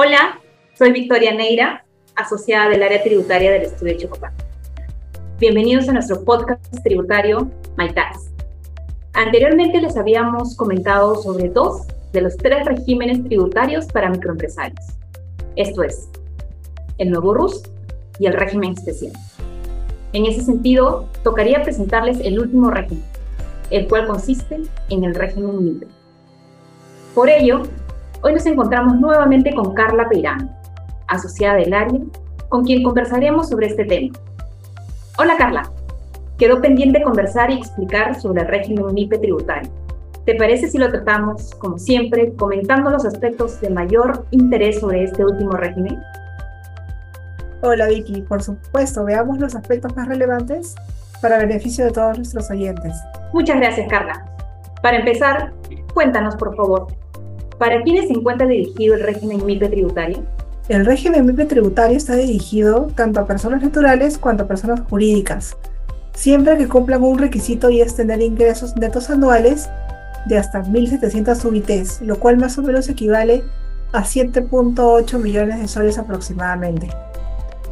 Hola, soy Victoria Neira, asociada del área tributaria del estudio Chocopán. Bienvenidos a nuestro podcast tributario MyTax. Anteriormente les habíamos comentado sobre dos de los tres regímenes tributarios para microempresarios. Esto es, el nuevo RUS y el régimen especial. En ese sentido, tocaría presentarles el último régimen, el cual consiste en el régimen libre. Por ello, hoy nos encontramos nuevamente con Carla Peirán, asociada del área, con quien conversaremos sobre este tema. Hola Carla, quedó pendiente conversar y explicar sobre el régimen MIPE tributario. ¿Te parece si lo tratamos, como siempre, comentando los aspectos de mayor interés sobre este último régimen? Hola Vicky, por supuesto, veamos los aspectos más relevantes para beneficio de todos nuestros oyentes. Muchas gracias, Carla. Para empezar, cuéntanos, por favor, ¿para quiénes se encuentra dirigido el régimen MIPE tributario? El régimen MIPE tributario está dirigido tanto a personas naturales cuanto a personas jurídicas, siempre que cumplan un requisito y es tener ingresos netos anuales de hasta 1.700 UITs, lo cual más o menos equivale a 7.8 millones de soles aproximadamente.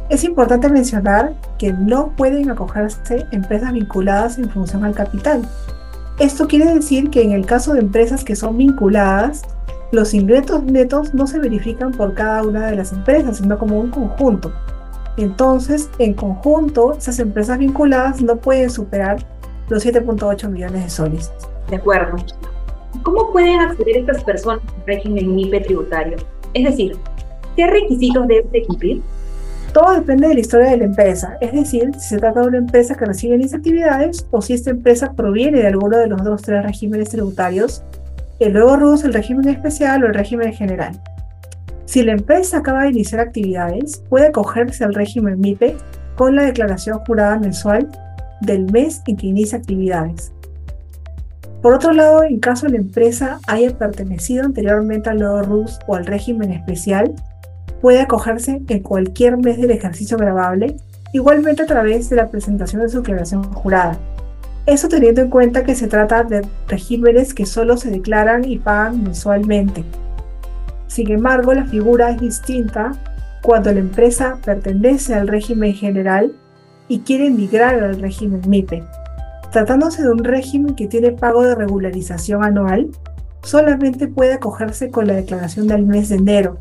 Es importante mencionar que no pueden acogerse empresas vinculadas en función al capital. Esto quiere decir que en el caso de empresas que son vinculadas, los ingresos netos no se verifican por cada una de las empresas, sino como un conjunto. Entonces, en conjunto, esas empresas vinculadas no pueden superar los 7.8 millones de soles. De acuerdo. ¿Cómo pueden acceder estas personas al régimen MIPE tributario? Es decir, ¿qué requisitos deben de cumplir? Todo depende de la historia de la empresa, es decir, si se trata de una empresa que recibe mis actividades o si esta empresa proviene de alguno de los dos o tres regímenes tributarios el nuevo RUS, el régimen especial o el régimen general. Si la empresa acaba de iniciar actividades, puede acogerse al régimen MIPE con la declaración jurada mensual del mes en que inicia actividades. Por otro lado, en caso la empresa haya pertenecido anteriormente al nuevo RUS o al régimen especial, puede acogerse en cualquier mes del ejercicio grabable, igualmente a través de la presentación de su declaración jurada. Eso teniendo en cuenta que se trata de regímenes que solo se declaran y pagan mensualmente. Sin embargo, la figura es distinta cuando la empresa pertenece al régimen general y quiere migrar al régimen MIPE. Tratándose de un régimen que tiene pago de regularización anual, solamente puede acogerse con la declaración del mes de enero.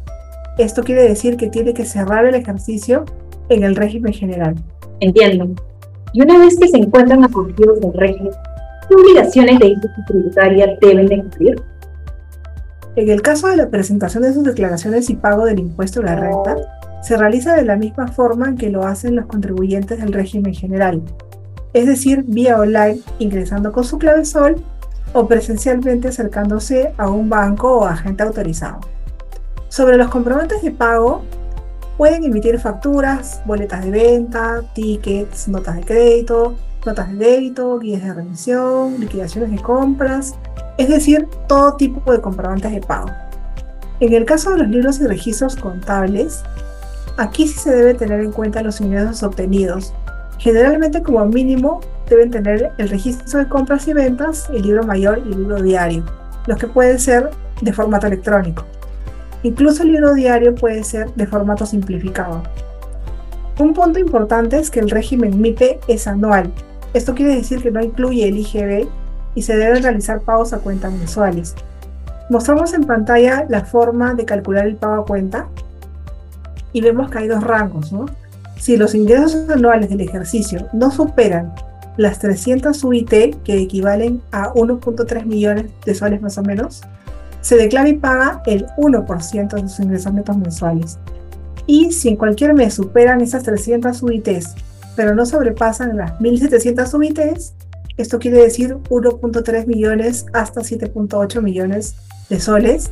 Esto quiere decir que tiene que cerrar el ejercicio en el régimen general. Entiendo. Y una vez que se encuentran acogidos del régimen, ¿qué obligaciones de índice tributaria deben de cumplir? En el caso de la presentación de sus declaraciones y pago del impuesto a la renta, se realiza de la misma forma que lo hacen los contribuyentes del régimen general, es decir, vía online ingresando con su clave SOL o presencialmente acercándose a un banco o agente autorizado. Sobre los comprobantes de pago, pueden emitir facturas, boletas de venta, tickets, notas de crédito, notas de débito, guías de remisión, liquidaciones de compras, es decir, todo tipo de comprobantes de pago. En el caso de los libros y registros contables, aquí sí se debe tener en cuenta los ingresos obtenidos. Generalmente como mínimo deben tener el registro de compras y ventas, el libro mayor y el libro diario, los que pueden ser de formato electrónico. Incluso el libro diario puede ser de formato simplificado. Un punto importante es que el régimen MIPE es anual. Esto quiere decir que no incluye el IGB y se deben realizar pagos a cuentas mensuales. Mostramos en pantalla la forma de calcular el pago a cuenta y vemos que hay dos rangos. Si los ingresos anuales del ejercicio no superan las 300 UIT, que equivalen a 1.3 millones de soles más o menos, se declara y paga el 1% de sus ingresos netos mensuales. Y si en cualquier mes superan esas 300 UITs, pero no sobrepasan las 1.700 UITs, esto quiere decir 1.3 millones hasta 7.8 millones de soles,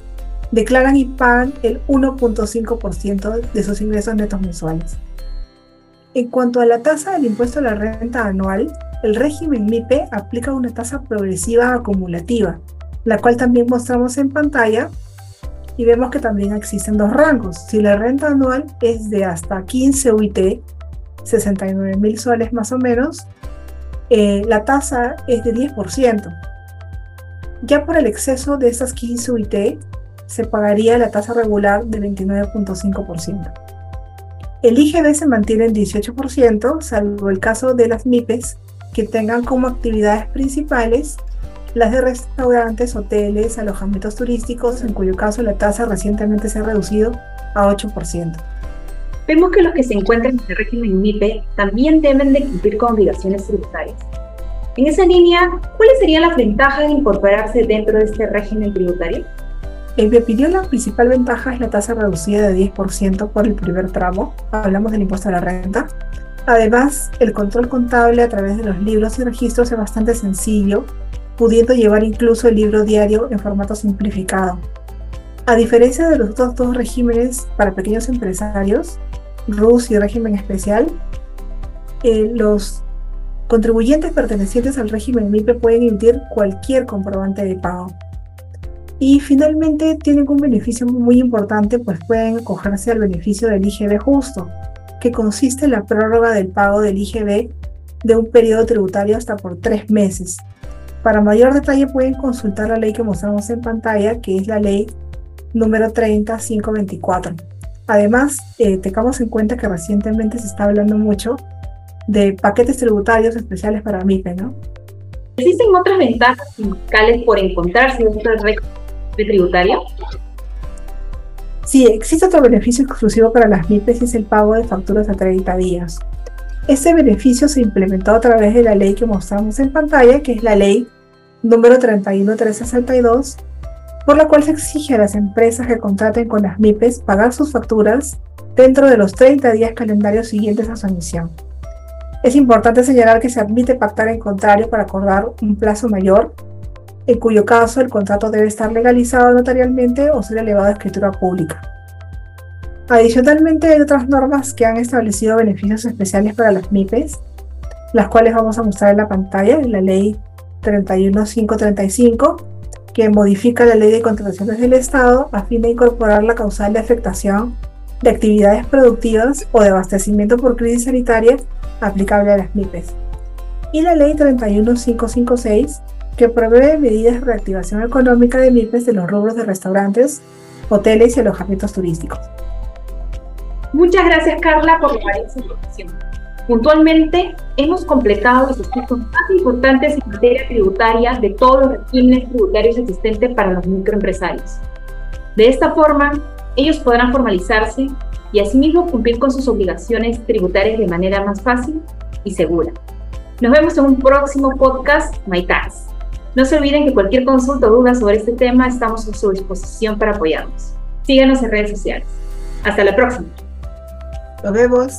declaran y pagan el 1.5% de sus ingresos netos mensuales. En cuanto a la tasa del impuesto a la renta anual, el régimen MIPE aplica una tasa progresiva acumulativa, la cual también mostramos en pantalla y vemos que también existen dos rangos. Si la renta anual es de hasta 15 UIT, 69 mil soles más o menos, eh, la tasa es de 10%. Ya por el exceso de esas 15 UIT, se pagaría la tasa regular de 29.5%. El IGB se mantiene en 18%, salvo el caso de las MIPES que tengan como actividades principales las de restaurantes, hoteles, alojamientos turísticos, en cuyo caso la tasa recientemente se ha reducido a 8%. Vemos que los que se encuentran en el régimen MIPE también deben de cumplir con obligaciones tributarias. En esa línea, ¿cuáles serían las ventajas de incorporarse dentro de este régimen tributario? En mi opinión, la principal ventaja es la tasa reducida de 10% por el primer tramo, hablamos del impuesto a la renta. Además, el control contable a través de los libros y registros es bastante sencillo, pudiendo llevar incluso el libro diario en formato simplificado. A diferencia de los otros dos regímenes para pequeños empresarios, RUS y régimen especial, eh, los contribuyentes pertenecientes al régimen MIPE pueden emitir cualquier comprobante de pago. Y finalmente tienen un beneficio muy importante, pues pueden acogerse al beneficio del IGB justo, que consiste en la prórroga del pago del IGB de un periodo tributario hasta por tres meses. Para mayor detalle pueden consultar la ley que mostramos en pantalla, que es la ley número 30524. Además, eh, tengamos en cuenta que recientemente se está hablando mucho de paquetes tributarios especiales para MIPE, ¿no? ¿Existen otras ventajas fiscales por encontrarse dentro del régimen tributario? Sí, existe otro beneficio exclusivo para las MIPES y es el pago de facturas a 30 días. Este beneficio se implementó a través de la ley que mostramos en pantalla, que es la ley número 31362 por la cual se exige a las empresas que contraten con las MIPES pagar sus facturas dentro de los 30 días calendarios siguientes a su emisión. Es importante señalar que se admite pactar en contrario para acordar un plazo mayor, en cuyo caso el contrato debe estar legalizado notarialmente o ser elevado a escritura pública. Adicionalmente hay otras normas que han establecido beneficios especiales para las MIPES, las cuales vamos a mostrar en la pantalla, en la ley 31535, que modifica la ley de contrataciones del Estado a fin de incorporar la causal de afectación de actividades productivas o de abastecimiento por crisis sanitaria aplicable a las MIPES. Y la ley 31556, que prevé medidas de reactivación económica de MIPES de los rubros de restaurantes, hoteles y alojamientos turísticos. Muchas gracias Carla por la información. Puntualmente, hemos completado los aspectos más importantes en materia tributaria de todos los regímenes tributarios existentes para los microempresarios. De esta forma, ellos podrán formalizarse y asimismo cumplir con sus obligaciones tributarias de manera más fácil y segura. Nos vemos en un próximo podcast MyTax. No se olviden que cualquier consulta o duda sobre este tema estamos a su disposición para apoyarnos. Síganos en redes sociales. Hasta la próxima. Nos vemos.